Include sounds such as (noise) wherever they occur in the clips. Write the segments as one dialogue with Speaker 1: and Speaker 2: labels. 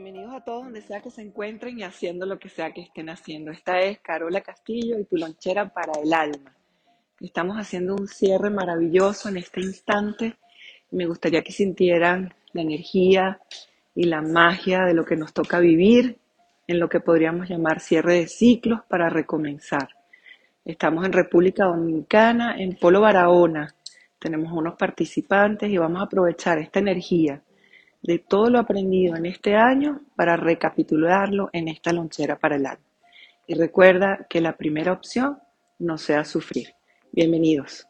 Speaker 1: Bienvenidos a todos donde sea que se encuentren y haciendo lo que sea que estén haciendo. Esta es Carola Castillo y tu lonchera para el alma. Estamos haciendo un cierre maravilloso en este instante. Me gustaría que sintieran la energía y la magia de lo que nos toca vivir en lo que podríamos llamar cierre de ciclos para recomenzar. Estamos en República Dominicana, en Polo Barahona. Tenemos unos participantes y vamos a aprovechar esta energía de todo lo aprendido en este año para recapitularlo en esta lonchera para el alma. Y recuerda que la primera opción no sea sufrir. Bienvenidos.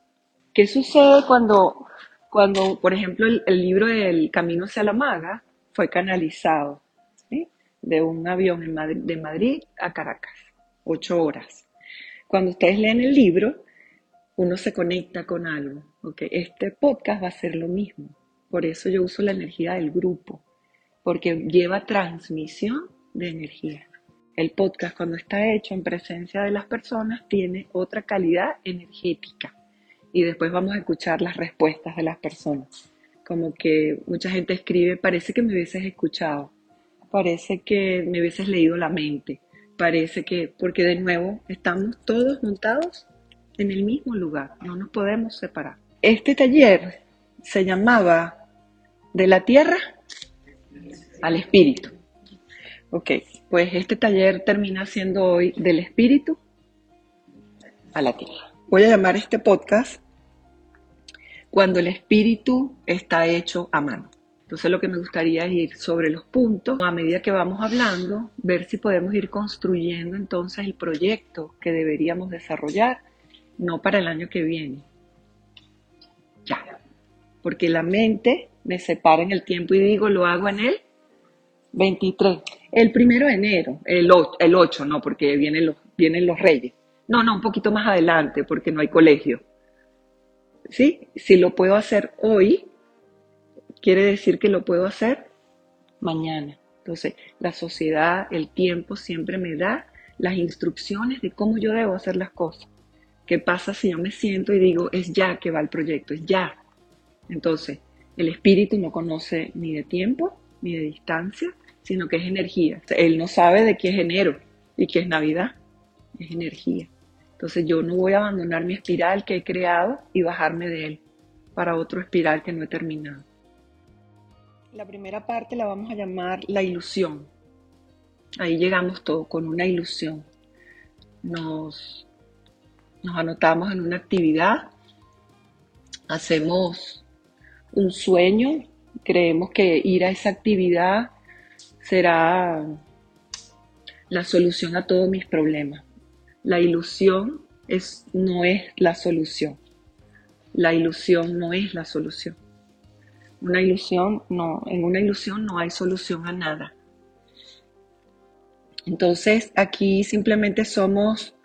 Speaker 1: ¿Qué sucede cuando, cuando por ejemplo, el, libro del Camino hacia la Maga fue canalizado de un avión de Madrid a Caracas? Ocho horas. Cuando ustedes leen el libro, uno se conecta con algo. ¿okay? Este podcast va a ser lo mismo. Por eso yo uso la energía del grupo, porque lleva transmisión de energía. El podcast cuando está hecho en presencia de las personas tiene otra calidad energética y después vamos a escuchar las respuestas de las personas. Como que mucha gente escribe, parece que me hubieses escuchado, parece que me hubieses leído la mente, parece que, porque de nuevo estamos todos montados en el mismo lugar, no nos podemos separar. Este taller se llamaba de la tierra al espíritu. Ok, pues este taller termina siendo hoy del espíritu a la tierra. Voy a llamar este podcast cuando el espíritu está hecho a mano. Entonces lo que me gustaría es ir sobre los puntos, a medida que vamos hablando, ver si podemos ir construyendo entonces el proyecto que deberíamos desarrollar, no para el año que viene. Ya, porque la mente me separa en el tiempo y digo, lo hago en el 23. El primero de enero, el 8, el 8 no, porque vienen los, vienen los reyes. No, no, un poquito más adelante, porque no hay colegio. ¿Sí? Si lo puedo hacer hoy, quiere decir que lo puedo hacer mañana. Entonces, la sociedad, el tiempo siempre me da las instrucciones de cómo yo debo hacer las cosas. ¿Qué pasa si yo me siento y digo, es ya que va el proyecto, es ya? Entonces, el espíritu no conoce ni de tiempo ni de distancia, sino que es energía. Él no sabe de qué es enero y qué es Navidad, es energía. Entonces yo no voy a abandonar mi espiral que he creado y bajarme de él para otro espiral que no he terminado. La primera parte la vamos a llamar la ilusión. Ahí llegamos todos con una ilusión. Nos, nos anotamos en una actividad, hacemos un sueño, creemos que ir a esa actividad será la solución a todos mis problemas. La ilusión es, no es la solución. La ilusión no es la solución. Una ilusión no, en una ilusión no hay solución a nada. Entonces aquí simplemente somos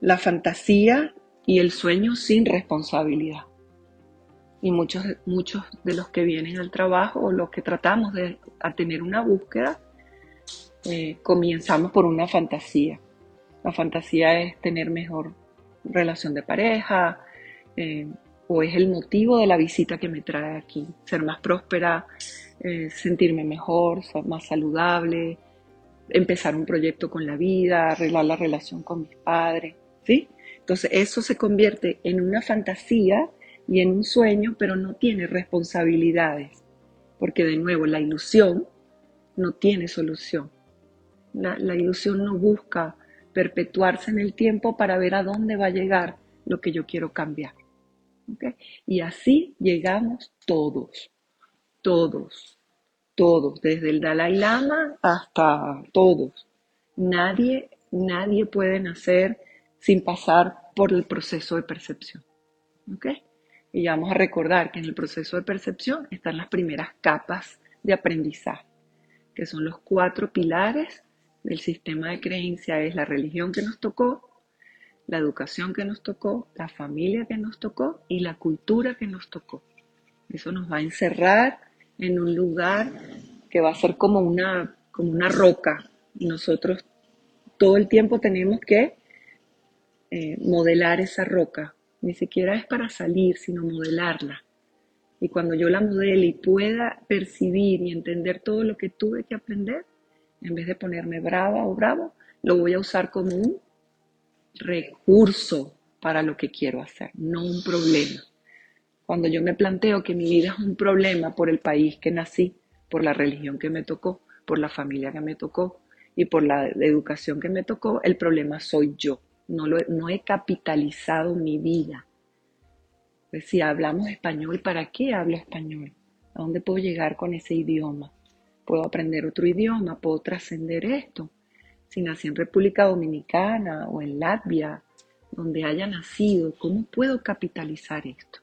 Speaker 1: la fantasía y el sueño sin responsabilidad y muchos, muchos de los que vienen al trabajo o los que tratamos de a tener una búsqueda, eh, comenzamos por una fantasía. La fantasía es tener mejor relación de pareja eh, o es el motivo de la visita que me trae aquí. Ser más próspera, eh, sentirme mejor, ser más saludable, empezar un proyecto con la vida, arreglar la relación con mis padres. ¿sí? Entonces eso se convierte en una fantasía y en un sueño, pero no tiene responsabilidades, porque de nuevo la ilusión no tiene solución. La, ilusión no busca perpetuarse en el tiempo para ver a dónde va a llegar lo que yo quiero cambiar. Y así llegamos todos, todos, todos, desde el Dalai Lama hasta todos. Nadie, nadie puede nacer sin pasar por el proceso de percepción. ¿okay? Y vamos a recordar que en el proceso de percepción están las primeras capas de aprendizaje, que son los cuatro pilares del sistema de creencia. Es la religión que nos tocó, la educación que nos tocó, la familia que nos tocó y la cultura que nos tocó. Eso nos va a encerrar en un lugar que va a ser como una, como una roca. Y nosotros todo el tiempo tenemos que eh, modelar esa roca. Ni siquiera es para salir, sino modelarla. Y cuando yo la modele y pueda percibir y entender todo lo que tuve que aprender, en vez de ponerme brava o bravo, lo voy a usar como un recurso para lo que quiero hacer, no un problema. Cuando yo me planteo que mi vida es un problema por el país que nací, por la religión que me tocó, por la familia que me tocó y por la educación que me tocó, el problema soy yo. No, lo, no he capitalizado mi vida. Pues si hablamos español, ¿para qué hablo español? ¿A dónde puedo llegar con ese idioma? ¿Puedo aprender otro idioma? ¿Puedo trascender esto? Si nací en República Dominicana o en Latvia, donde haya nacido, ¿cómo puedo capitalizar esto?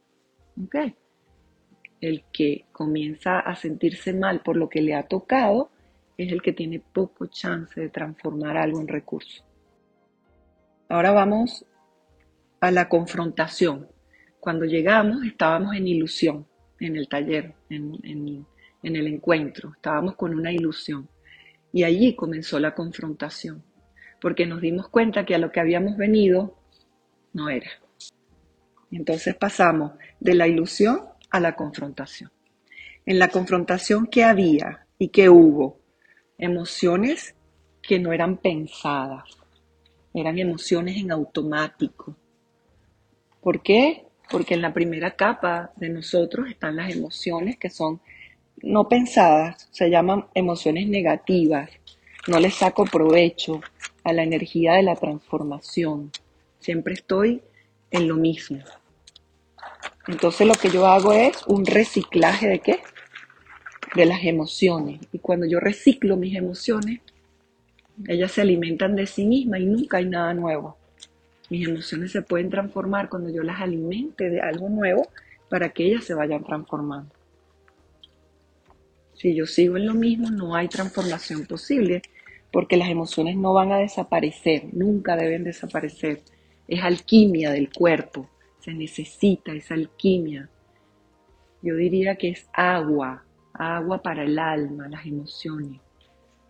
Speaker 1: ¿Okay? El que comienza a sentirse mal por lo que le ha tocado es el que tiene poco chance de transformar algo en recurso. Ahora vamos a la confrontación. Cuando llegamos estábamos en ilusión, en el taller, en, en el encuentro, estábamos con una ilusión. Y allí comenzó la confrontación, porque nos dimos cuenta que a lo que habíamos venido no era. Entonces pasamos de la ilusión a la confrontación. En la confrontación que había y que hubo, emociones que no eran pensadas, eran emociones en automático. ¿Por qué? Porque en la primera capa de nosotros están las emociones que son no pensadas, se llaman emociones negativas. No les saco provecho a la energía de la transformación. Siempre estoy en lo mismo. Entonces lo que yo hago es un reciclaje de qué? De las emociones. Y cuando yo reciclo mis emociones, ellas se alimentan de sí mismas y nunca hay nada nuevo. Mis emociones se pueden transformar cuando yo las alimente de algo nuevo para que ellas se vayan transformando. Si yo sigo en lo mismo, no hay transformación posible porque las emociones no van a desaparecer, nunca deben desaparecer. Es alquimia del cuerpo, se necesita esa alquimia. Yo diría que es agua, agua para el alma, las emociones.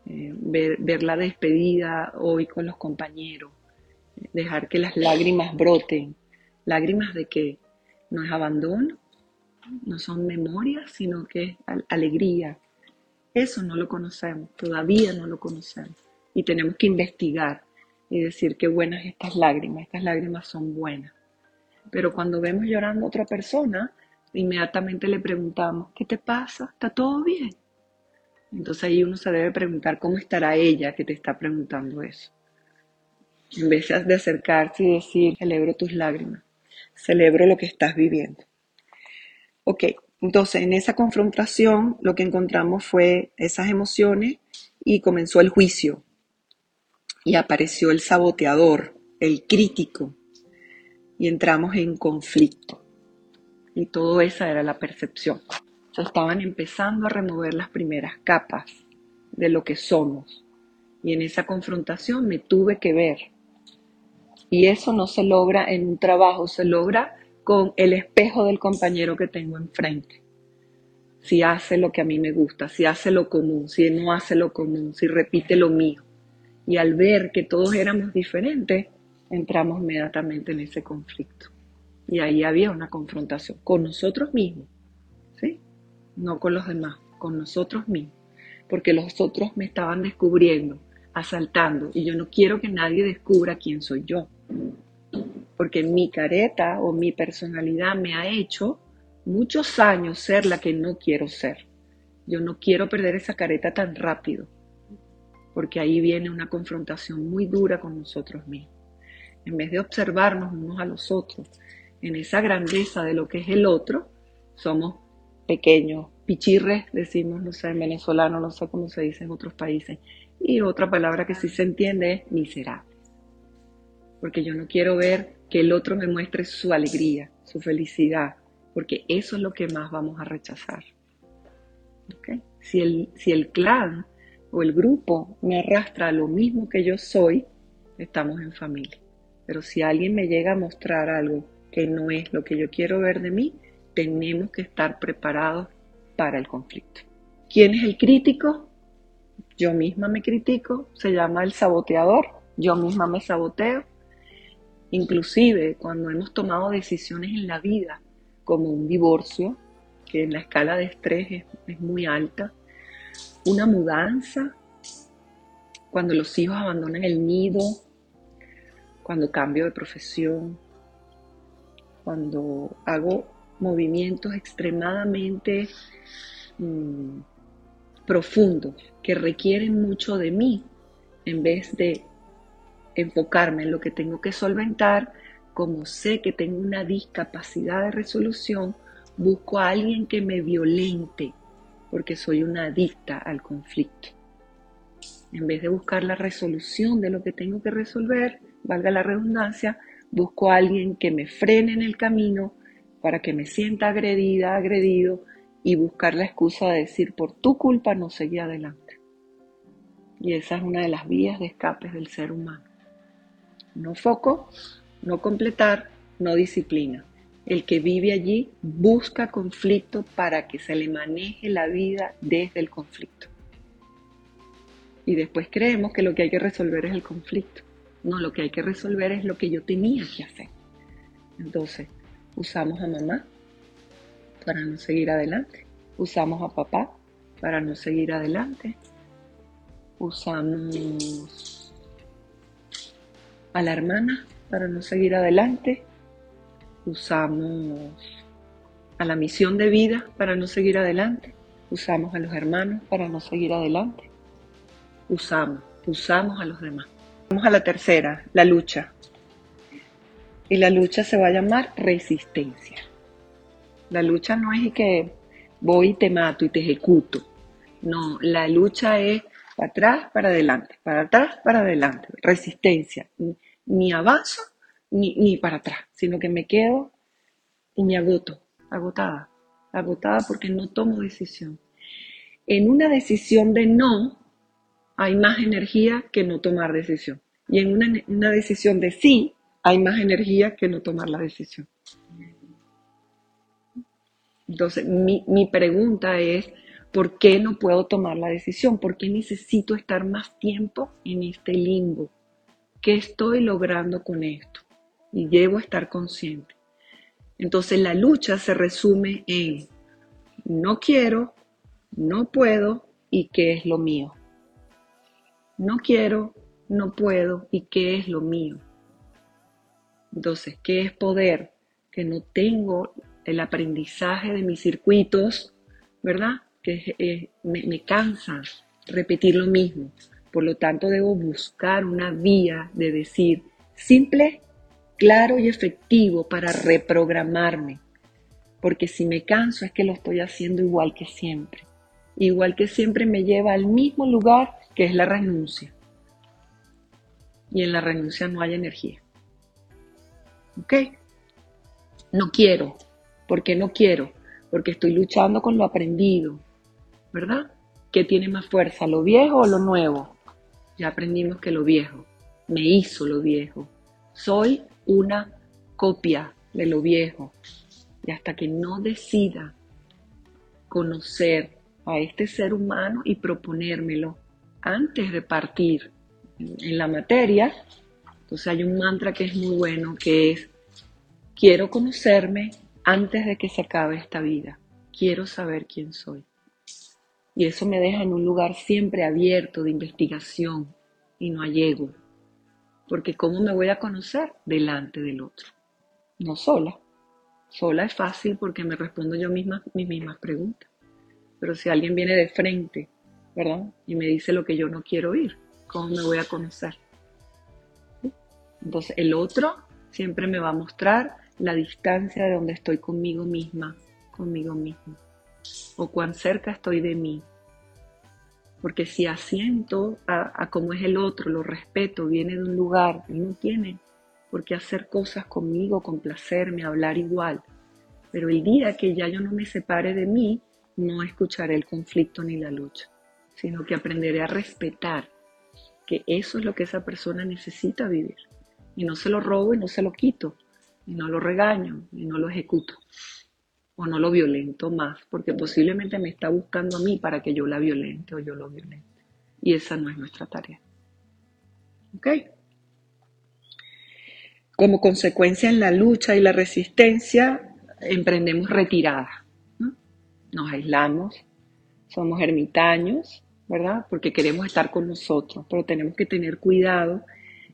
Speaker 1: Eh, ver, la despedida hoy con los compañeros, dejar que las lágrimas broten. ¿Lágrimas de qué? No es abandono, no son memorias, sino que es alegría. Eso no lo conocemos, todavía no lo conocemos. Y tenemos que investigar y decir qué buenas estas lágrimas, estas lágrimas son buenas. Pero cuando vemos llorando a otra persona, inmediatamente le preguntamos, ¿qué te pasa? ¿Está todo bien? Entonces ahí uno se debe preguntar cómo estará ella que te está preguntando eso. En vez de acercarse y decir, celebro tus lágrimas, celebro lo que estás viviendo. Ok, entonces en esa confrontación lo que encontramos fue esas emociones y comenzó el juicio. Y apareció el saboteador, el crítico, y entramos en conflicto. Y todo esa era la percepción estaban empezando a remover las primeras capas de lo que somos. Y en esa confrontación me tuve que ver. Y eso no se logra en un trabajo, se logra con el espejo del compañero que tengo enfrente. Si hace lo que a mí me gusta, si hace lo común, si no hace lo común, si repite lo mío. Y al ver que todos éramos diferentes, entramos inmediatamente en ese conflicto. Y ahí había una confrontación con nosotros mismos no con los demás, con nosotros mismos, porque los otros me estaban descubriendo, asaltando, y yo no quiero que nadie descubra quién soy yo, porque mi careta o mi personalidad me ha hecho muchos años ser la que no quiero ser. Yo no quiero perder esa careta tan rápido, porque ahí viene una confrontación muy dura con nosotros mismos. En vez de observarnos unos a los otros en esa grandeza de lo que es el otro, somos pequeños, pichirres, decimos, no sé, en venezolano, no sé cómo se dice en otros países. Y otra palabra que sí se entiende es miserable. Porque yo no quiero ver que el otro me muestre su alegría, su felicidad, porque eso es lo que más vamos a rechazar. Si, el, si el clan o el grupo me arrastra a lo mismo que yo soy, estamos en familia. Pero si alguien me llega a mostrar algo que no es lo que yo quiero ver de mí, tenemos que estar preparados para el conflicto. ¿Quién es el crítico? Yo misma me critico, se llama el saboteador, yo misma me saboteo. Inclusive cuando hemos tomado decisiones en la vida, como un divorcio, que en la escala de estrés es, muy alta, una mudanza, cuando los hijos abandonan el nido, cuando cambio de profesión, cuando hago movimientos extremadamente mm, profundos que requieren mucho de mí, en vez de enfocarme en lo que tengo que solventar, como sé que tengo una discapacidad de resolución, busco a alguien que me violente, porque soy una adicta al conflicto. En vez de buscar la resolución de lo que tengo que resolver, valga la redundancia, busco a alguien que me frene en el camino para que me sienta agredida, agredido y buscar la excusa de decir por tu culpa no seguí adelante. Y esa es una de las vías de escape del ser humano. No foco, no completar, no disciplina. El que vive allí busca conflicto para que se le maneje la vida desde el conflicto. Y después creemos que lo que hay que resolver es el conflicto. No, lo que hay que resolver es lo que yo tenía que hacer. Entonces, usamos a mamá para no seguir adelante. Usamos a papá para no seguir adelante. Usamos a la hermana para no seguir adelante. Usamos a la misión de vida para no seguir adelante. Usamos a los hermanos para no seguir adelante. Usamos, usamos a los demás. Vamos a la tercera, la lucha. Y la lucha se va a llamar resistencia. La lucha no es que voy y te mato y te ejecuto. No, la lucha es para atrás, para adelante, para atrás, para adelante. Resistencia. Ni avanzo ni, ni para atrás, sino que me quedo y me agoto, agotada. Agotada porque no tomo decisión. En una decisión de no, hay más energía que no tomar decisión. Y en una, decisión de sí, hay más energía que no tomar la decisión. Entonces, mi, mi, pregunta es, ¿por qué no puedo tomar la decisión? ¿Por qué necesito estar más tiempo en este limbo? ¿Qué estoy logrando con esto? Y a estar consciente. Entonces, la lucha se resume en no quiero, no puedo y qué es lo mío. No quiero, no puedo y qué es lo mío. Entonces, ¿qué es poder? Que no tengo el aprendizaje de mis circuitos, ¿verdad? Que me, cansa repetir lo mismo. Por lo tanto, debo buscar una vía de decir simple, claro y efectivo para reprogramarme. Porque si me canso es que lo estoy haciendo igual que siempre. Igual que siempre me lleva al mismo lugar que es la renuncia y en la renuncia no hay energía. ¿Ok? No quiero. ¿Por qué no quiero? Porque estoy luchando con lo aprendido. ¿Verdad? ¿Qué tiene más fuerza, lo viejo o lo nuevo? Ya aprendimos que lo viejo me hizo lo viejo. Soy una copia de lo viejo. Y hasta que no decida conocer a este ser humano y proponérmelo antes de partir en la materia. Entonces hay un mantra que es muy bueno, que es, quiero conocerme antes de que se acabe esta vida. Quiero saber quién soy. Y eso me deja en un lugar siempre abierto de investigación y no hay ego. Porque ¿cómo me voy a conocer delante del otro? No sola. Sola es fácil porque me respondo yo misma mis mismas preguntas. Pero si alguien viene de frente, ¿verdad? Y me dice lo que yo no quiero oír, ¿cómo me voy a conocer? Entonces el otro siempre me va a mostrar la distancia de donde estoy conmigo misma, conmigo mismo, o cuán cerca estoy de mí. Porque si asiento a, a cómo es el otro, lo respeto, viene de un lugar, él no tiene por qué hacer cosas conmigo, complacerme, hablar igual. Pero el día que ya yo no me separe de mí, no escucharé el conflicto ni la lucha, sino que aprenderé a respetar que eso es lo que esa persona necesita vivir. Y no se lo robo y no se lo quito, y no lo regaño y no lo ejecuto, o no lo violento más, porque posiblemente me está buscando a mí para que yo la violente o yo lo violente. Y esa no es nuestra tarea. ¿Ok? Como consecuencia en la lucha y la resistencia, emprendemos retirada. Nos aislamos, somos ermitaños, ¿verdad? Porque queremos estar con nosotros, pero tenemos que tener cuidado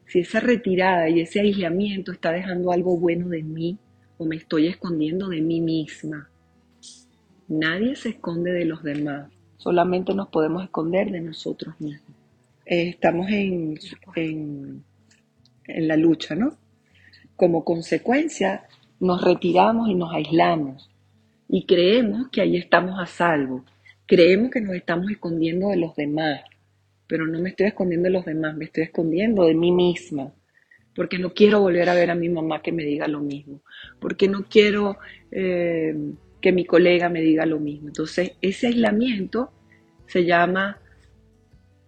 Speaker 1: si esa retirada y ese aislamiento está dejando algo bueno de mí o me estoy escondiendo de mí misma. Nadie se esconde de los demás, solamente nos podemos esconder de nosotros mismos. Eh, estamos en, en, en la lucha, ¿no? Como consecuencia, nos retiramos y nos aislamos y creemos que ahí estamos a salvo. Creemos que nos estamos escondiendo de los demás, pero no me estoy escondiendo de los demás, me estoy escondiendo de mí misma, porque no quiero volver a ver a mi mamá que me diga lo mismo, porque no quiero eh, que mi colega me diga lo mismo. Entonces, ese aislamiento se llama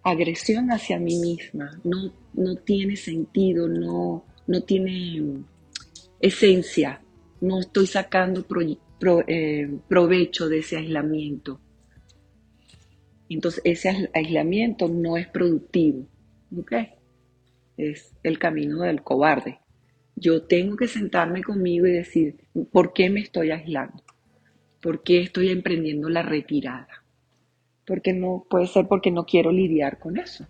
Speaker 1: agresión hacia mí misma, no, no tiene sentido, no, no tiene esencia, no estoy sacando eh, provecho de ese aislamiento. Entonces ese aislamiento no es productivo. Es el camino del cobarde. Yo tengo que sentarme conmigo y decir, ¿por qué me estoy aislando? ¿Por qué estoy emprendiendo la retirada? Porque no puede ser porque no quiero lidiar con eso.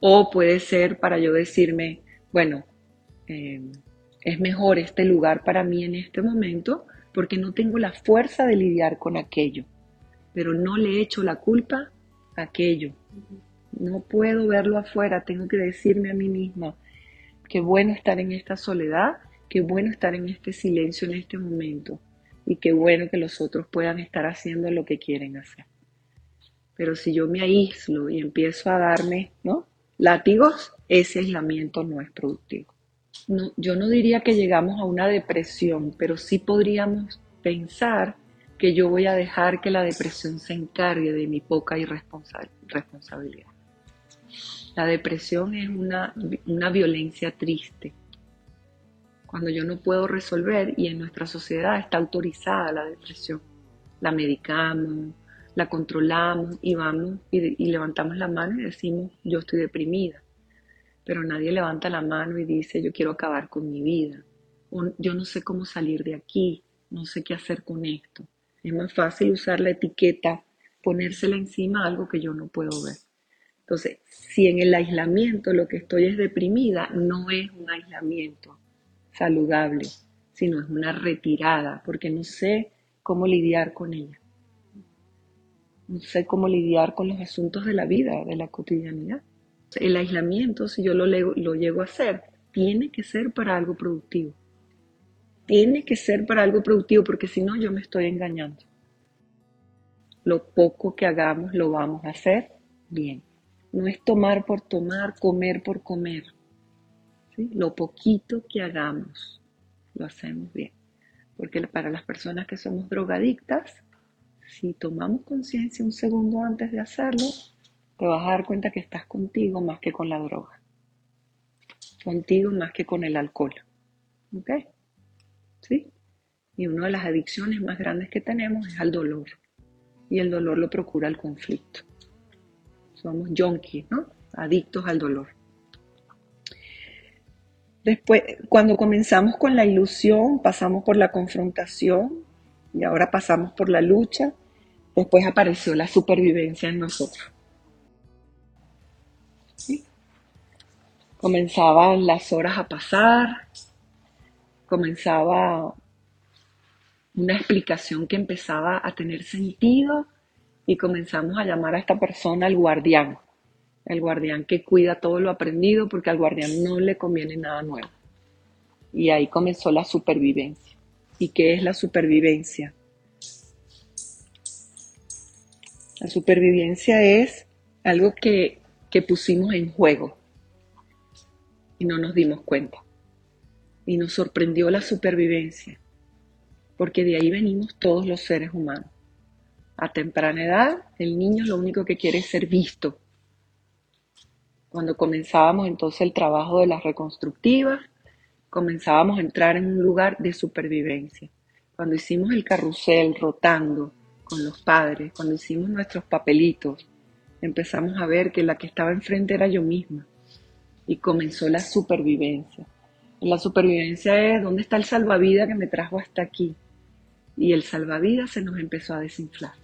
Speaker 1: O puede ser para yo decirme, bueno, eh, es mejor este lugar para mí en este momento porque no tengo la fuerza de lidiar con aquello, pero no le echo la culpa aquello. No puedo verlo afuera, tengo que decirme a mí misma, qué bueno estar en esta soledad, qué bueno estar en este silencio en este momento y qué bueno que los otros puedan estar haciendo lo que quieren hacer. Pero si yo me aíslo y empiezo a darme, ¿no? Látigos, ese aislamiento no es productivo yo no diría que llegamos a una depresión, pero sí podríamos pensar que yo voy a dejar que la depresión se encargue de mi poca irresponsabilidad. La depresión es una, una violencia triste. Cuando yo no puedo resolver y en nuestra sociedad está autorizada la depresión, la medicamos, la controlamos y vamos y levantamos la mano y decimos yo estoy deprimida pero nadie levanta la mano y dice yo quiero acabar con mi vida, o yo no sé cómo salir de aquí, no sé qué hacer con esto. Es más fácil usar la etiqueta, ponérsela encima a algo que yo no puedo ver. Entonces, si en el aislamiento lo que estoy es deprimida, no es un aislamiento saludable, sino es una retirada, porque no sé cómo lidiar con ella. No sé cómo lidiar con los asuntos de la vida, de la cotidianidad. El aislamiento, si yo lo, lo llego a hacer, tiene que ser para algo productivo. Tiene que ser para algo productivo porque si no yo me estoy engañando. Lo poco que hagamos lo vamos a hacer bien. No es tomar por tomar, comer por comer. Lo poquito que hagamos lo hacemos bien. Porque para las personas que somos drogadictas, si tomamos conciencia un segundo antes de hacerlo, te vas a dar cuenta que estás contigo más que con la droga. Contigo más que con el alcohol. ¿Ok? ¿Sí? Y una de las adicciones más grandes que tenemos es al dolor. Y el dolor lo procura el conflicto. Somos junkies, ¿no? Adictos al dolor. Después, cuando comenzamos con la ilusión, pasamos por la confrontación y ahora pasamos por la lucha. Después apareció la supervivencia en nosotros. Comenzaban las horas a pasar, comenzaba una explicación que empezaba a tener sentido y comenzamos a llamar a esta persona el guardián, el guardián que cuida todo lo aprendido porque al guardián no le conviene nada nuevo. Y ahí comenzó la supervivencia. ¿Y qué es la supervivencia? La supervivencia es algo que, que pusimos en juego y no nos dimos cuenta. Y nos sorprendió la supervivencia. porque de ahí venimos todos los seres humanos. A temprana edad, el niño lo único que quiere es ser visto. Cuando comenzábamos entonces el trabajo de las reconstructivas, comenzábamos a entrar en un lugar de supervivencia. Cuando hicimos el carrusel rotando con los padres, cuando hicimos nuestros papelitos, empezamos a ver que la que estaba enfrente era yo misma y comenzó la supervivencia. La supervivencia es dónde está el salvavidas que me trajo hasta aquí. Y el salvavidas se nos empezó a desinflar.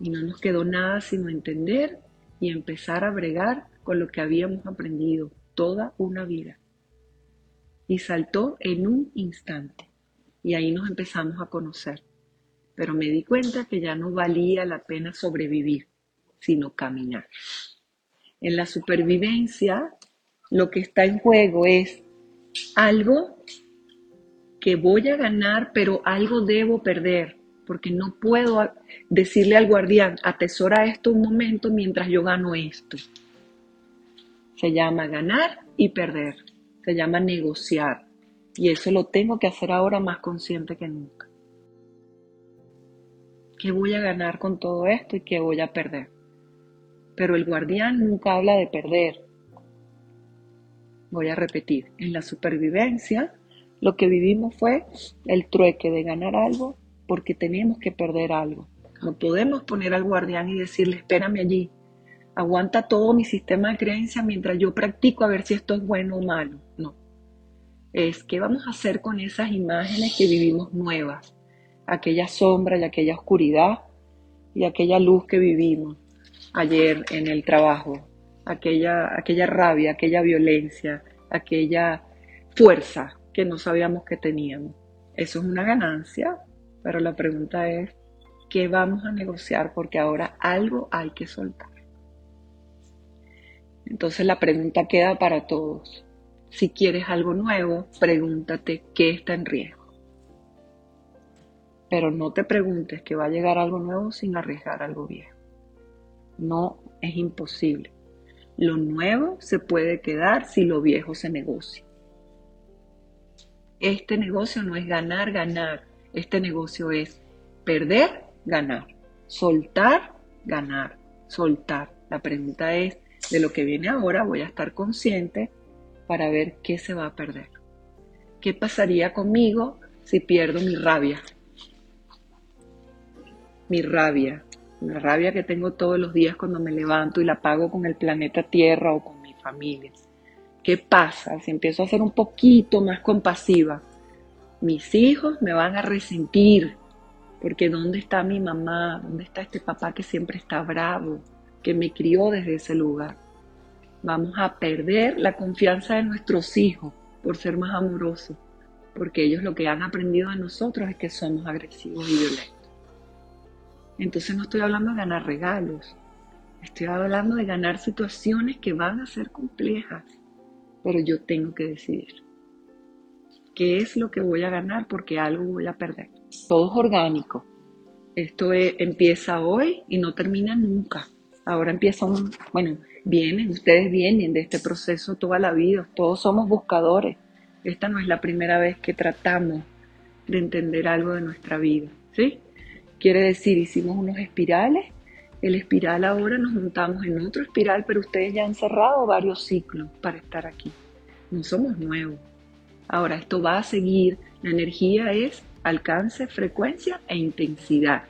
Speaker 1: Y no nos quedó nada sino entender y empezar a bregar con lo que habíamos aprendido toda una vida. Y saltó en un instante. Y ahí nos empezamos a conocer. Pero me di cuenta que ya no valía la pena sobrevivir, sino caminar. En la supervivencia, lo que está en juego es algo que voy a ganar, pero algo debo perder, porque no puedo decirle al guardián, atesora esto un momento mientras yo gano esto. Se llama ganar y perder, se llama negociar, y eso lo tengo que hacer ahora más consciente que nunca. ¿Qué voy a ganar con todo esto y qué voy a perder? pero el guardián nunca habla de perder. Voy a repetir, en la supervivencia lo que vivimos fue el trueque de ganar algo porque tenemos que perder algo. No podemos poner al guardián y decirle, espérame allí, aguanta todo mi sistema de creencia mientras yo practico a ver si esto es bueno o malo. No. Es qué vamos a hacer con esas imágenes que vivimos nuevas, aquella sombra y aquella oscuridad y aquella luz que vivimos ayer en el trabajo, aquella, aquella rabia, aquella violencia, aquella fuerza que no sabíamos que teníamos. Eso es una ganancia, pero la pregunta es, ¿qué vamos a negociar? Porque ahora algo hay que soltar. Entonces la pregunta queda para todos. Si quieres algo nuevo, pregúntate qué está en riesgo. Pero no te preguntes que va a llegar algo nuevo sin arriesgar algo viejo. No es imposible. Lo nuevo se puede quedar si lo viejo se negocia. Este negocio no es ganar, ganar. Este negocio es perder, ganar. Soltar, ganar. Soltar. La pregunta es, de lo que viene ahora voy a estar consciente para ver qué se va a perder. ¿Qué pasaría conmigo si pierdo mi rabia? Mi rabia, la rabia que tengo todos los días cuando me levanto y la pago con el planeta Tierra o con mi familia. ¿Qué pasa si empiezo a ser un poquito más compasiva? Mis hijos me van a resentir, porque ¿dónde está mi mamá? ¿Dónde está este papá que siempre está bravo, que me crió desde ese lugar? Vamos a perder la confianza de nuestros hijos por ser más amorosos, porque ellos lo que han aprendido de nosotros es que somos agresivos y violentos. Entonces no estoy hablando de ganar regalos, estoy hablando de ganar situaciones que van a ser complejas, pero yo tengo que decidir qué es lo que voy a ganar porque algo voy a perder. Todo es orgánico. Esto empieza hoy y no termina nunca. Ahora empieza un, bueno, vienen, ustedes vienen de este proceso toda la vida, todos somos buscadores. Esta no es la primera vez que tratamos de entender algo de nuestra vida, ¿sí? Quiere decir, hicimos unos espirales, el espiral ahora nos montamos en otro espiral, pero ustedes ya han cerrado varios ciclos para estar aquí. No somos nuevos. Ahora, esto va a seguir. La energía es alcance, frecuencia e intensidad.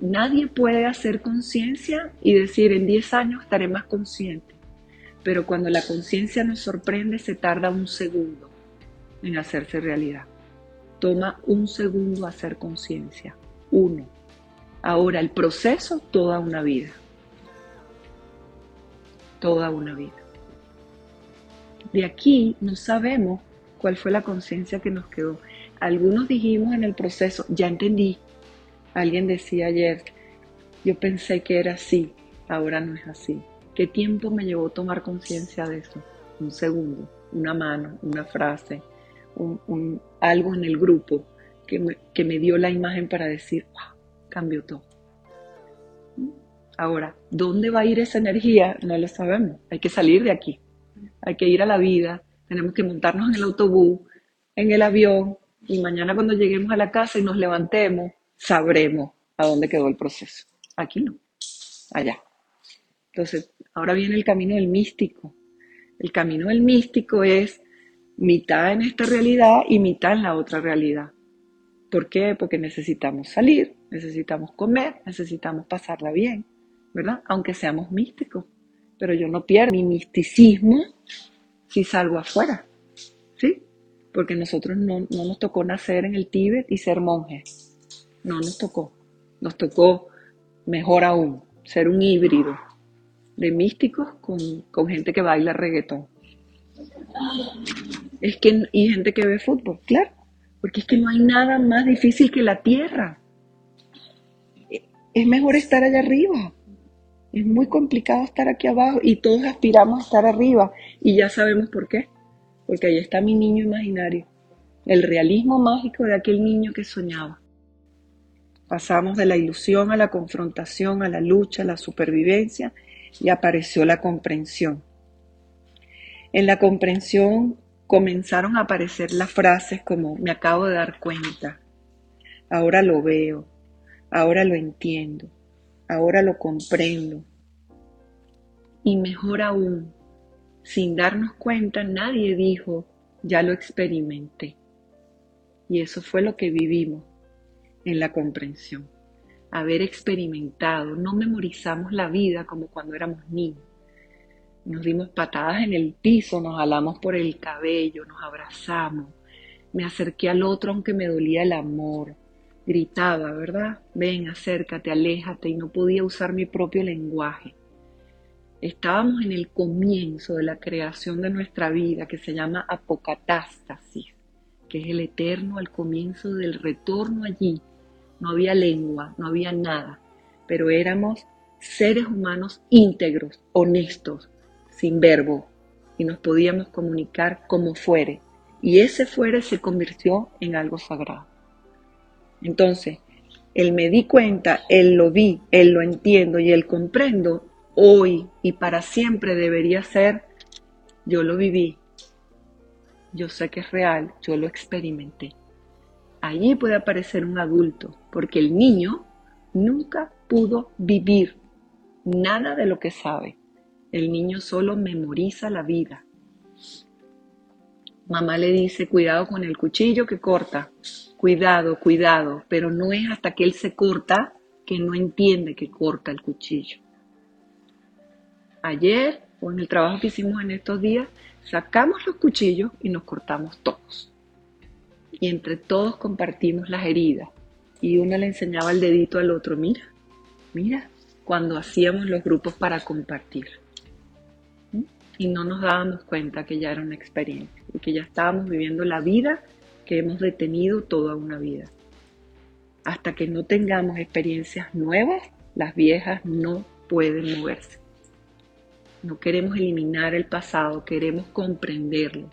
Speaker 1: Nadie puede hacer conciencia y decir en 10 años estaré más consciente. Pero cuando la conciencia nos sorprende se tarda un segundo en hacerse realidad. Toma un segundo hacer conciencia uno. Ahora el proceso, toda una vida. Toda una vida. De aquí no sabemos cuál fue la conciencia que nos quedó. Algunos dijimos en el proceso, ya entendí. Alguien decía ayer, yo pensé que era así, ahora no es así. ¿Qué tiempo me llevó tomar conciencia de eso? Un segundo, una mano, una frase, un, algo en el grupo, que me, dio la imagen para decir, wow, cambió todo. Ahora, ¿dónde va a ir esa energía? No lo sabemos. Hay que salir de aquí. Hay que ir a la vida. Tenemos que montarnos en el autobús, en el avión, Y mañana cuando lleguemos a la casa y nos levantemos, sabremos a dónde quedó el proceso. Aquí no, allá. Entonces, ahora viene el camino del místico. El camino del místico es mitad en esta realidad y mitad en la otra realidad. ¿Por qué? Porque necesitamos salir, necesitamos comer, necesitamos pasarla bien, ¿verdad? Aunque seamos místicos. Pero yo no pierdo mi misticismo si salgo afuera, ¿sí? Porque nosotros no, no nos tocó nacer en el Tíbet y ser monjes. No nos tocó. Nos tocó, mejor aún, ser un híbrido de místicos con, con gente que baila reggaetón. Es que, y gente que ve fútbol, claro, porque es que no hay nada más difícil que la tierra. Es mejor estar allá arriba. Es muy complicado estar aquí abajo y todos aspiramos a estar arriba y ya sabemos por qué. Porque ahí está mi niño imaginario, el realismo mágico de aquel niño que soñaba. Pasamos de la ilusión a la confrontación, a la lucha, a la supervivencia y apareció la comprensión. En la comprensión comenzaron a aparecer las frases como me acabo de dar cuenta, ahora lo veo, ahora lo entiendo, ahora lo comprendo. Y mejor aún, sin darnos cuenta, nadie dijo, ya lo experimenté. Y eso fue lo que vivimos en la comprensión. Haber experimentado, no memorizamos la vida como cuando éramos niños nos dimos patadas en el piso, nos jalamos por el cabello, nos abrazamos. Me acerqué al otro aunque me dolía el amor. Gritaba, ¿verdad? Ven, acércate, aléjate y no podía usar mi propio lenguaje. Estábamos en el comienzo de la creación de nuestra vida que se llama apocatástasis, que es el eterno al comienzo del retorno allí. No había lengua, no había nada, pero éramos seres humanos íntegros, honestos, sin verbo y nos podíamos comunicar como fuere. Y ese fuere se convirtió en algo sagrado. Entonces, el me di cuenta, el lo vi, el lo entiendo y el comprendo, hoy y para siempre debería ser, yo lo viví, yo sé que es real, yo lo experimenté. Allí puede aparecer un adulto, porque el niño nunca pudo vivir nada de lo que sabe. El niño solo memoriza la vida. Mamá le dice, cuidado con el cuchillo que corta. Cuidado, cuidado. Pero no es hasta que él se corta que no entiende que corta el cuchillo. Ayer, o en el trabajo que hicimos en estos días, sacamos los cuchillos y nos cortamos todos. Y entre todos compartimos las heridas. Y uno le enseñaba el dedito al otro, mira, mira, cuando hacíamos los grupos para compartir y no nos dábamos cuenta que ya era una experiencia y que ya estábamos viviendo la vida que hemos detenido toda una vida. Hasta que no tengamos experiencias nuevas, las viejas no pueden moverse. No queremos eliminar el pasado, queremos comprenderlo.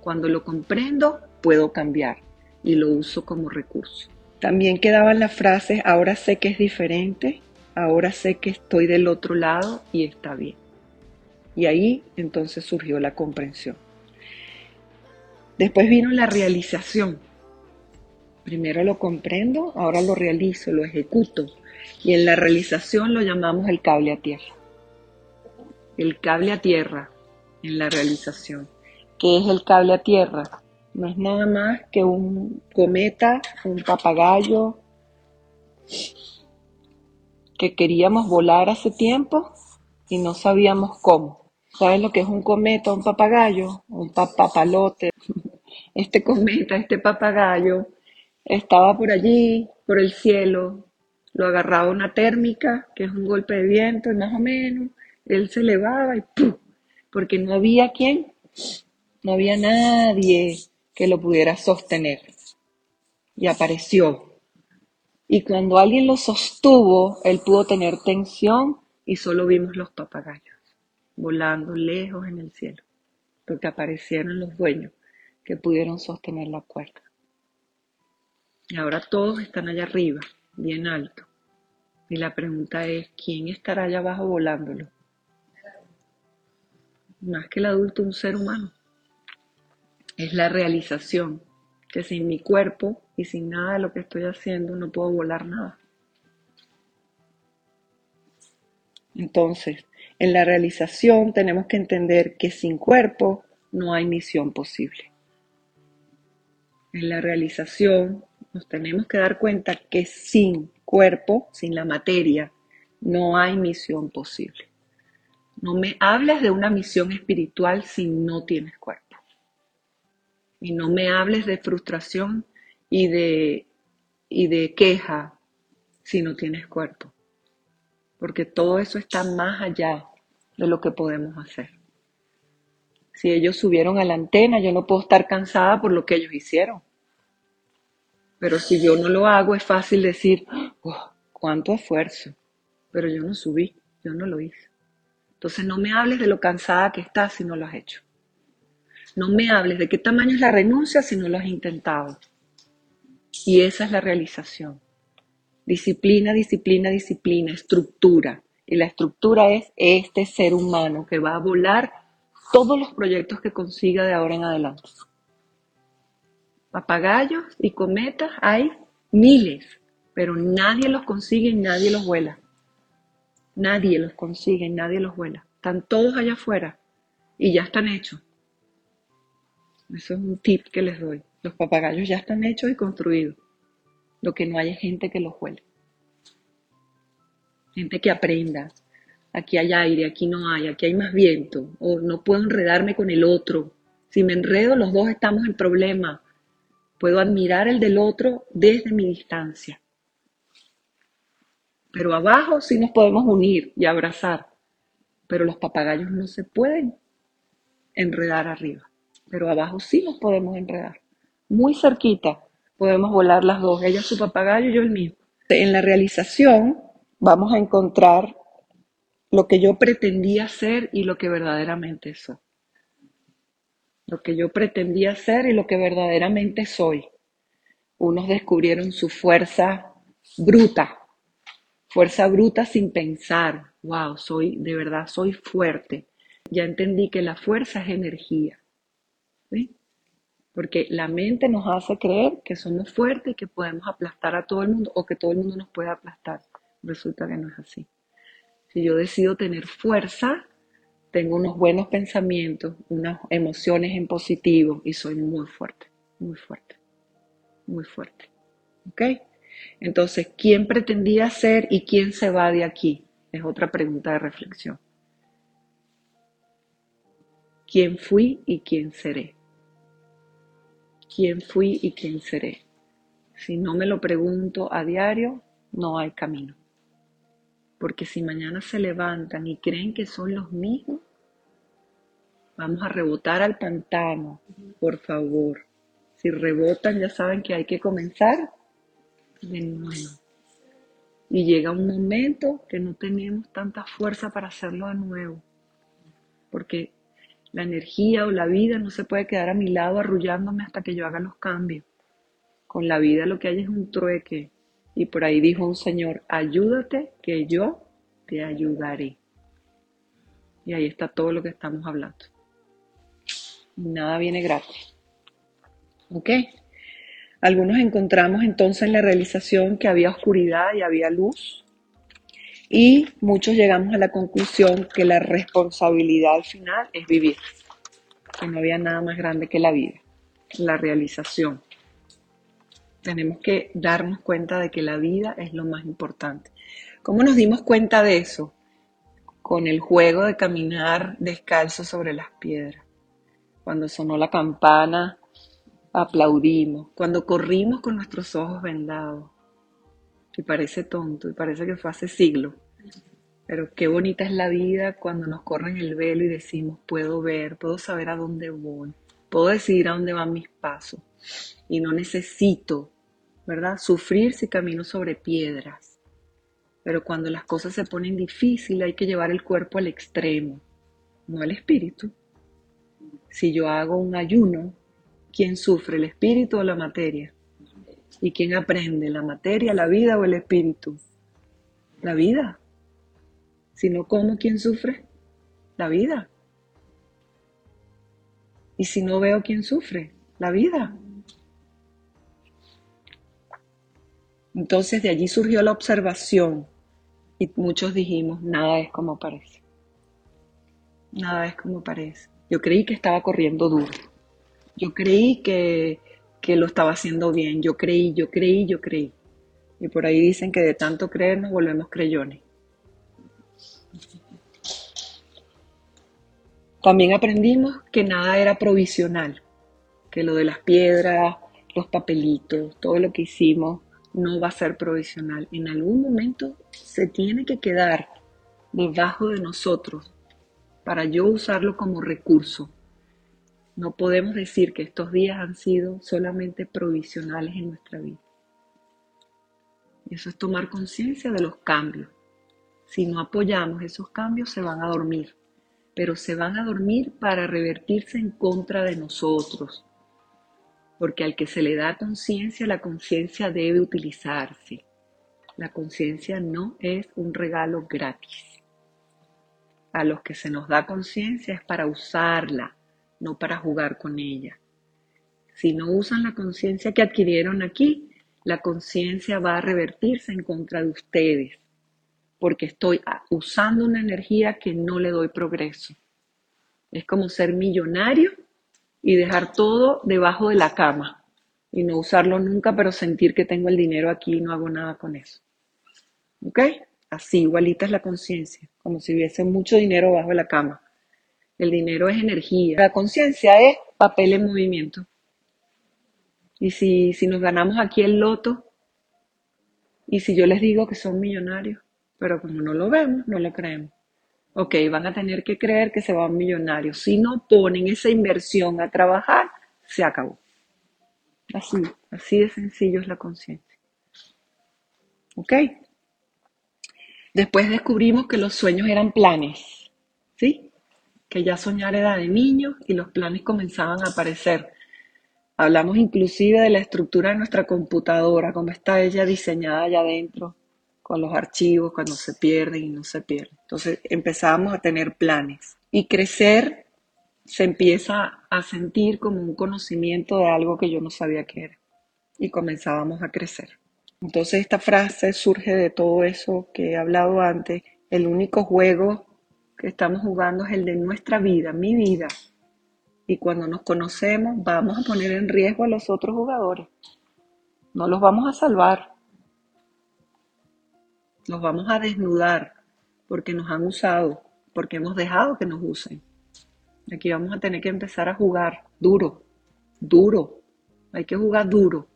Speaker 1: Cuando lo comprendo, puedo cambiar y lo uso como recurso. También quedaban las frases, ahora sé que es diferente, ahora sé que estoy del otro lado y está bien. Y ahí entonces surgió la comprensión. Después vino la realización. Primero lo comprendo, ahora lo realizo, lo ejecuto. Y en la realización lo llamamos el cable a tierra. El cable a tierra en la realización. ¿Qué es el cable a tierra? No es nada más que un cometa, un papagayo que queríamos volar hace tiempo y no sabíamos cómo. ¿Sabes lo que es un cometa, un papagayo? Un papalote. (laughs) Este cometa, este papagayo, estaba por allí, por el cielo, lo agarraba una térmica, que es un golpe de viento, más o menos, él se elevaba y ¡pum! Porque no había quien, no había nadie que lo pudiera sostener. Y apareció. Y cuando alguien lo sostuvo, él pudo tener tensión y solo vimos los papagayos volando lejos en el cielo, porque aparecieron los dueños que pudieron sostener la cuerda. Y ahora todos están allá arriba, bien alto. Y la pregunta es, ¿quién estará allá abajo volándolo? Más que el adulto, un ser humano. Es la realización que sin mi cuerpo y sin nada de lo que estoy haciendo no puedo volar nada. Entonces, en la realización tenemos que entender que sin cuerpo no hay misión posible. En la realización nos tenemos que dar cuenta que sin cuerpo, sin la materia, no hay misión posible. No me hables de una misión espiritual si no tienes cuerpo. Y no me hables de frustración y de, y de queja si no tienes cuerpo. Porque todo eso está más allá de lo que podemos hacer. Si ellos subieron a la antena, yo no puedo estar cansada por lo que ellos hicieron. Pero si yo no lo hago, es fácil decir, oh, cuánto esfuerzo. Pero yo no subí, yo no lo hice. Entonces no me hables de lo cansada que estás si no lo has hecho. No me hables de qué tamaño es la renuncia si no lo has intentado. Y esa es la realización. Disciplina, disciplina, disciplina, estructura. Y la estructura es este ser humano que va a volar todos los proyectos que consiga de ahora en adelante. Papagayos y cometas hay miles, pero nadie los consigue y nadie los vuela. Nadie los consigue y nadie los vuela. Están todos allá afuera y ya están hechos. Eso es un tip que les doy. Los papagayos ya están hechos y construidos. Lo que no hay es gente que los huele. Gente que aprenda. Aquí hay aire, aquí no hay, aquí hay más viento. O no puedo enredarme con el otro. Si me enredo, los dos estamos en problema. Puedo admirar el del otro desde mi distancia. Pero abajo sí nos podemos unir y abrazar. Pero los papagayos no se pueden enredar arriba. Pero abajo sí nos podemos enredar. Muy cerquita podemos volar las dos. Ella su papagayo y yo el mío. En la realización vamos a encontrar lo que yo pretendía ser y lo que verdaderamente soy lo que yo pretendía ser y lo que verdaderamente soy. Unos descubrieron su fuerza bruta, fuerza bruta sin pensar, wow, soy, de verdad, soy fuerte. Ya entendí que la fuerza es energía. Porque la mente nos hace creer que somos fuertes y que podemos aplastar a todo el mundo o que todo el mundo nos puede aplastar. Resulta que no es así. Si yo decido tener fuerza, tengo unos buenos pensamientos, unas emociones en positivo y soy muy fuerte, muy fuerte, muy fuerte. ¿Ok? Entonces, ¿quién pretendía ser y quién se va de aquí? Es otra pregunta de reflexión. ¿Quién fui y quién seré? ¿Quién fui y quién seré? Si no me lo pregunto a diario, no hay camino. Porque si mañana se levantan y creen que son los mismos, vamos a rebotar al pantano, por favor. Si rebotan, ya saben que hay que comenzar de nuevo. Y llega un momento que no tenemos tanta fuerza para hacerlo de nuevo. Porque la energía o la vida no se puede quedar a mi lado arrullándome hasta que yo haga los cambios. Con la vida lo que hay es un trueque. Y por ahí dijo un señor, ayúdate que yo te ayudaré. Y ahí está todo lo que estamos hablando. Nada viene gratis. ¿Ok? Algunos encontramos entonces en la realización que había oscuridad y había luz. Y muchos llegamos a la conclusión que la responsabilidad final es vivir. Que no había nada más grande que la vida. La realización tenemos que darnos cuenta de que la vida es lo más importante. ¿Cómo nos dimos cuenta de eso? Con el juego de caminar descalzo sobre las piedras. Cuando sonó la campana, aplaudimos. Cuando corrimos con nuestros ojos vendados. Y parece tonto, y parece que fue hace siglos. Pero qué bonita es la vida cuando nos corren el velo y decimos, puedo ver, puedo saber a dónde voy, puedo decidir a dónde van mis pasos y no necesito, ¿verdad? Sufrir si camino sobre piedras. Pero cuando las cosas se ponen difíciles hay que llevar el cuerpo al extremo, no el espíritu. Si yo hago un ayuno, ¿quién sufre, el espíritu o la materia? ¿Y quién aprende, la materia, la vida o el espíritu? La vida. Si no como, ¿quién sufre? La vida. Y si no veo, ¿quién sufre? La vida. Entonces de allí surgió la observación y muchos dijimos, nada es como parece. Nada es como parece. Yo creí que estaba corriendo duro. Yo creí que, que lo estaba haciendo bien. Yo creí, yo creí, yo creí. Y por ahí dicen que de tanto creer nos volvemos creyones. También aprendimos que nada era provisional, que lo de las piedras, los papelitos, todo lo que hicimos no va a ser provisional. En algún momento se tiene que quedar debajo de nosotros para yo usarlo como recurso. No podemos decir que estos días han sido solamente provisionales en nuestra vida. Eso es tomar conciencia de los cambios. Si no apoyamos esos cambios, se van a dormir, pero se van a dormir para revertirse en contra de nosotros, porque al que se le da conciencia, la conciencia debe utilizarse. La conciencia no es un regalo gratis. A los que se nos da conciencia es para usarla, no para jugar con ella. Si no usan la conciencia que adquirieron aquí, la conciencia va a revertirse en contra de ustedes, porque estoy usando una energía que no le doy progreso. Es como ser millonario y dejar todo debajo de la cama y no usarlo nunca, pero sentir que tengo el dinero aquí y no hago nada con eso. ¿Ok? Así, igualita es la conciencia, como si hubiese mucho dinero bajo la cama. El dinero es energía. La conciencia es papel en movimiento. Y si, si nos ganamos aquí el loto, y si yo les digo que son millonarios, pero como no lo vemos, no lo creemos. Ok, van a tener que creer que se van millonarios. Si no ponen esa inversión a trabajar, se acabó. Así, así de sencillo es la conciencia. ¿Ok? Después descubrimos que los sueños eran planes, ¿sí? Que ya soñar era de niño y los planes comenzaban a aparecer. Hablamos inclusive de la estructura de nuestra computadora, cómo está ella diseñada allá adentro, con los archivos, cuando se pierden y no se pierden. Entonces empezamos a tener planes y crecer se empieza a sentir como un conocimiento de algo que yo no sabía que era y comenzábamos a crecer. Entonces esta frase surge de todo eso que he hablado antes. El único juego que estamos jugando es el de nuestra vida, mi vida. Y cuando nos conocemos vamos a poner en riesgo a los otros jugadores. No los vamos a salvar nos vamos a desnudar porque nos han usado, porque hemos dejado que nos usen. Aquí vamos a tener que empezar a jugar duro, duro. Hay que jugar duro.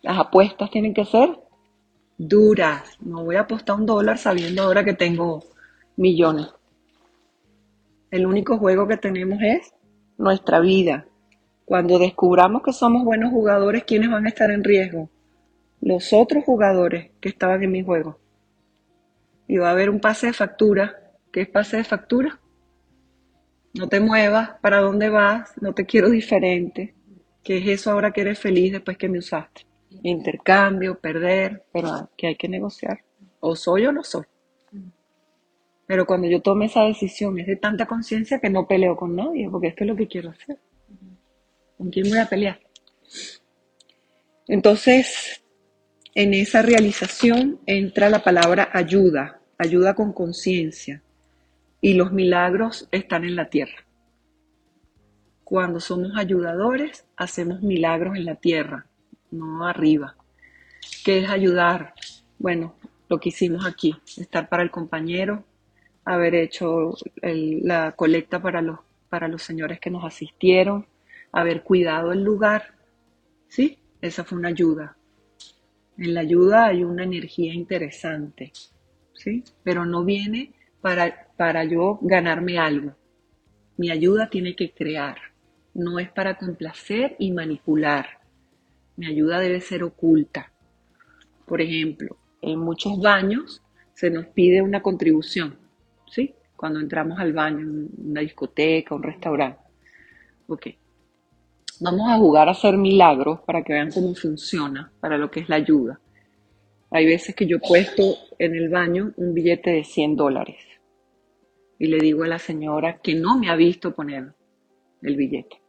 Speaker 1: Las apuestas tienen que ser duras. No voy a apostar un dólar sabiendo ahora que tengo millones. El único juego que tenemos es nuestra vida. Cuando descubramos que somos buenos jugadores, ¿quiénes van a estar en riesgo? Los otros jugadores que estaban en mi juego y va a haber un pase de factura. ¿Qué es pase de factura? No te muevas, ¿para dónde vas? No te quiero diferente. ¿Qué es eso ahora que eres feliz después que me usaste? Intercambio, perder, pero que hay que negociar. O soy o no soy. Pero cuando yo tome esa decisión es de tanta conciencia que no peleo con nadie, porque esto es lo que quiero hacer. ¿Con quién voy a pelear? Entonces, en esa realización entra la palabra ayuda, ayuda con conciencia, y los milagros están en la tierra. Cuando somos ayudadores, hacemos milagros en la tierra, no arriba. ¿Qué es ayudar? Bueno, lo que hicimos aquí, estar para el compañero, haber hecho la colecta para los, para los señores que nos asistieron, haber cuidado el lugar, ¿sí? Esa fue una ayuda. En la ayuda hay una energía interesante, ¿sí? Pero no viene para, para yo ganarme algo. Mi ayuda tiene que crear, no es para complacer y manipular. Mi ayuda debe ser oculta. Por ejemplo, en muchos baños se nos pide una contribución, ¿sí? Cuando entramos al baño, una discoteca, un restaurante. Ok. Vamos a jugar a hacer milagros para que vean cómo funciona, para lo que es la ayuda. Hay veces que yo puesto en el baño un billete de 100 dólares y le digo a la señora que no me ha visto poner el billete.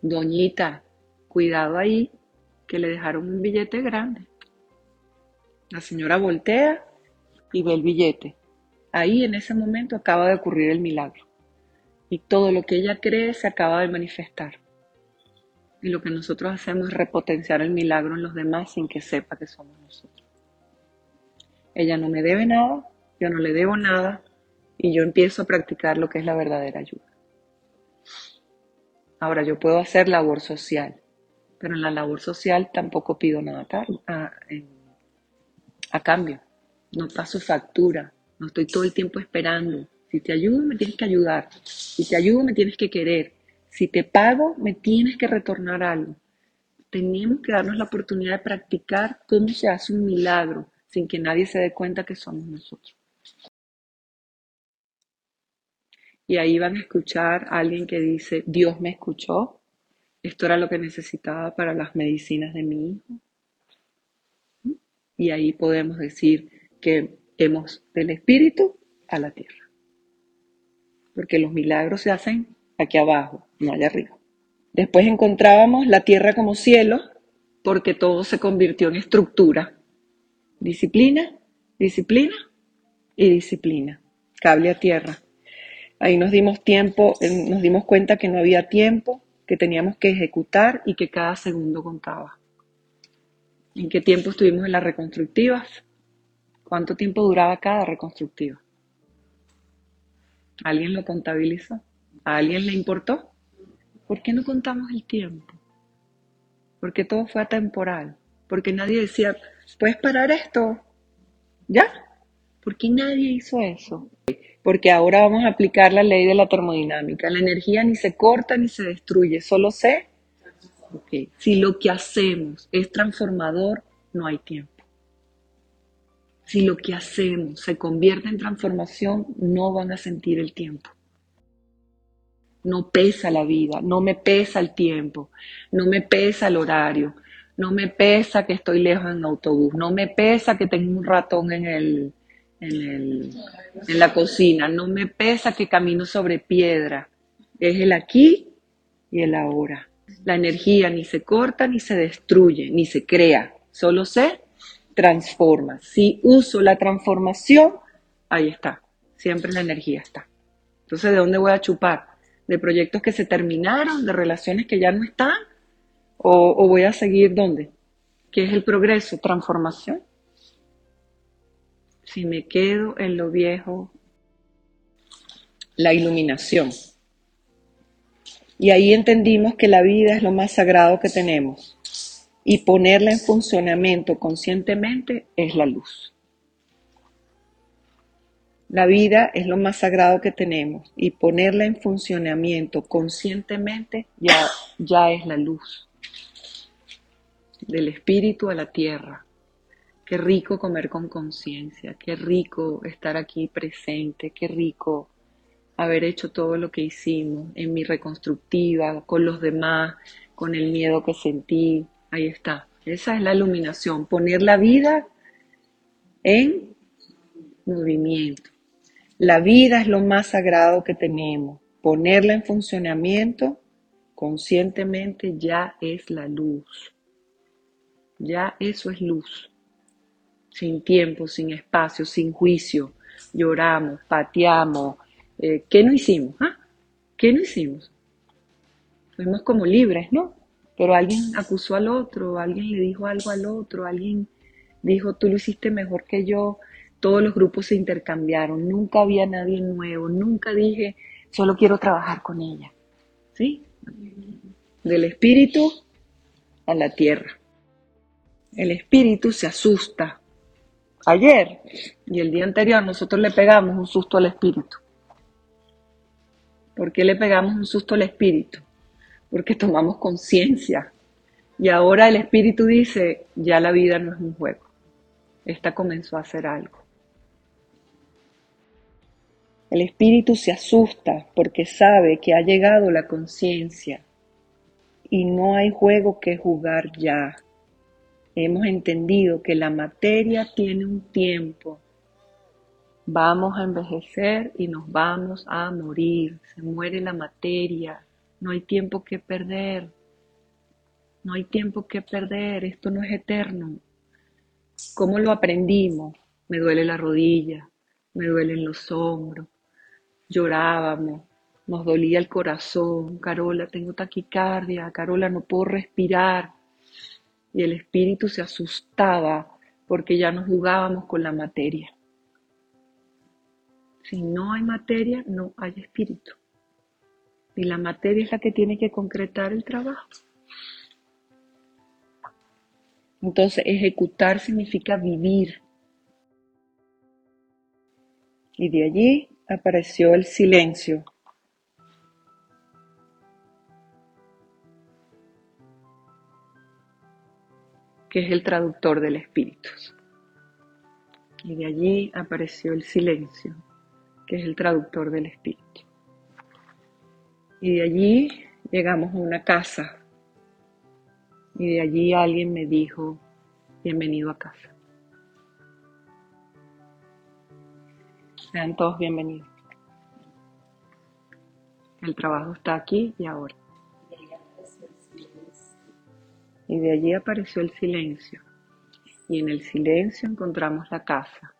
Speaker 1: Doñita, cuidado ahí, que le dejaron un billete grande. La señora voltea y ve el billete. Ahí en ese momento acaba de ocurrir el milagro. Y todo lo que ella cree se acaba de manifestar. Y lo que nosotros hacemos es repotenciar el milagro en los demás sin que sepa que somos nosotros. Ella no me debe nada, yo no le debo nada y yo empiezo a practicar lo que es la verdadera ayuda. Ahora yo puedo hacer labor social, pero en la labor social tampoco pido nada a, cambio. No paso factura, no estoy todo el tiempo esperando. Si te ayudo, me tienes que ayudar. Si te ayudo, me tienes que querer. Si te pago, me tienes que retornar algo. Tenemos que darnos la oportunidad de practicar cómo se hace un milagro sin que nadie se dé cuenta que somos nosotros. Y ahí van a escuchar a alguien que dice, Dios me escuchó, esto era lo que necesitaba para las medicinas de mi hijo. Y ahí podemos decir que hemos del espíritu a la tierra. Porque los milagros se hacen aquí abajo, no allá arriba. Después encontrábamos la tierra como cielo, porque todo se convirtió en estructura. Disciplina, disciplina y disciplina. Cable a tierra. Ahí nos dimos tiempo, nos dimos cuenta que no había tiempo, que teníamos que ejecutar y que cada segundo contaba. ¿En qué tiempo estuvimos en las reconstructivas? ¿Cuánto tiempo duraba cada reconstructiva? ¿Alguien lo contabilizó? ¿A alguien le importó? ¿Por qué no contamos el tiempo? Porque todo fue atemporal. Porque nadie decía, ¿puedes parar esto? ¿Ya? ¿Por qué nadie hizo eso? Porque ahora vamos a aplicar la ley de la termodinámica. La energía ni se corta ni se destruye, solo se si lo que hacemos es transformador, no hay tiempo. Si lo que hacemos se convierte en transformación, no van a sentir el tiempo. No pesa la vida, no me pesa el tiempo, no me pesa el horario, no me pesa que estoy lejos en autobús, no me pesa que tengo un ratón en, el, en, en la cocina, no me pesa que camino sobre piedra. Es el aquí y el ahora. La energía ni se corta, ni se destruye, ni se crea, solo se transforma. Si uso la transformación, ahí está, siempre la energía está. Entonces, ¿de dónde voy a chupar? ¿De proyectos que se terminaron, de relaciones que ya no están? ¿O, voy a seguir dónde? ¿Qué es el progreso? Transformación. Si me quedo en lo viejo, la iluminación. Y ahí entendimos que la vida es lo más sagrado que tenemos y ponerla en funcionamiento conscientemente es la luz. La vida es lo más sagrado que tenemos y ponerla en funcionamiento conscientemente ya, ya es la luz. Del espíritu a la tierra. Qué rico comer con conciencia, qué rico estar aquí presente, qué rico haber hecho todo lo que hicimos en mi reconstructiva, con los demás, con el miedo que sentí. Ahí está. Esa es la iluminación, poner la vida en movimiento. La vida es lo más sagrado que tenemos. Ponerla en funcionamiento conscientemente ya es la luz. Ya eso es luz. Sin tiempo, sin espacio, sin juicio. Lloramos, pateamos, eh, ¿qué no hicimos? ¿Ah? ¿Qué no hicimos? Fuimos como libres, ¿no? Pero alguien acusó al otro, alguien le dijo algo al otro, alguien dijo, tú lo hiciste mejor que yo, todos los grupos se intercambiaron, nunca había nadie nuevo, nunca dije, solo quiero trabajar con ella. ¿Sí? Del espíritu a la tierra. El espíritu se asusta. Ayer y el día anterior nosotros le pegamos un susto al espíritu. ¿Por qué le pegamos un susto al espíritu? Porque tomamos conciencia. Y ahora el espíritu dice, ya la vida no es un juego. Esta comenzó a hacer algo. El espíritu se asusta porque sabe que ha llegado la conciencia y no hay juego que jugar ya. Hemos entendido que la materia tiene un tiempo Vamos a envejecer y nos vamos a morir. Se muere la materia. No hay tiempo que perder. No hay tiempo que perder. Esto no es eterno. ¿Cómo lo aprendimos? Me duele la rodilla, me duelen los hombros, llorábamos, nos dolía el corazón, Carola, tengo taquicardia, Carola, no puedo respirar. Y el espíritu se asustaba porque ya no jugábamos con la materia. Si no hay materia, no hay espíritu. Y la materia es la que tiene que concretar el trabajo. Entonces, ejecutar significa vivir. Y de allí apareció el silencio. que es el traductor del espíritu. Y de allí apareció el silencio, que es el traductor del espíritu. Y de allí llegamos a una casa. Y de allí alguien me dijo, bienvenido a casa. Sean todos bienvenidos. El trabajo está aquí y ahora. Y de allí apareció el silencio. Y en el silencio encontramos la casa.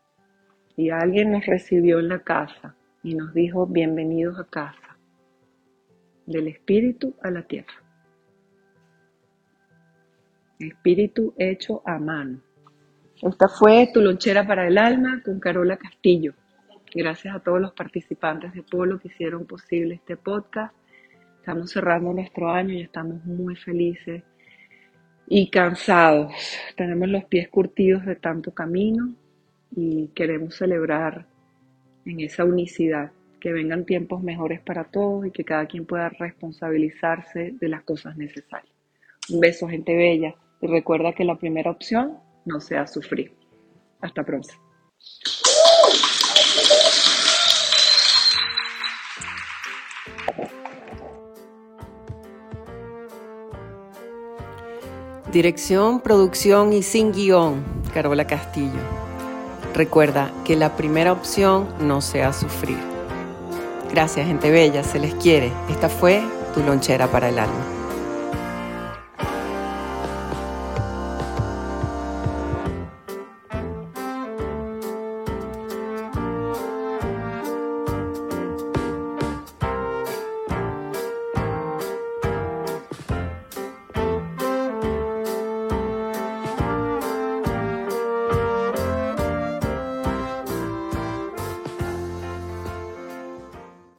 Speaker 1: Y alguien nos recibió en la casa y nos dijo, bienvenidos a casa. Del espíritu a la tierra. Espíritu hecho a mano. Esta fue tu lonchera para el alma con Carola Castillo. Gracias a todos los participantes de Polo que hicieron posible este podcast. Estamos cerrando nuestro año y estamos muy felices y cansados. Tenemos los pies curtidos de tanto camino y queremos celebrar en esa unicidad, que vengan tiempos mejores para todos y que cada quien pueda responsabilizarse de las cosas necesarias. Un beso, gente bella, y recuerda que la primera opción no sea sufrir. Hasta pronto.
Speaker 2: Dirección, producción y sin guion, Carola Castillo. Recuerda que la primera opción no sea sufrir. Gracias, gente bella, se les quiere. Esta fue tu lonchera para el alma.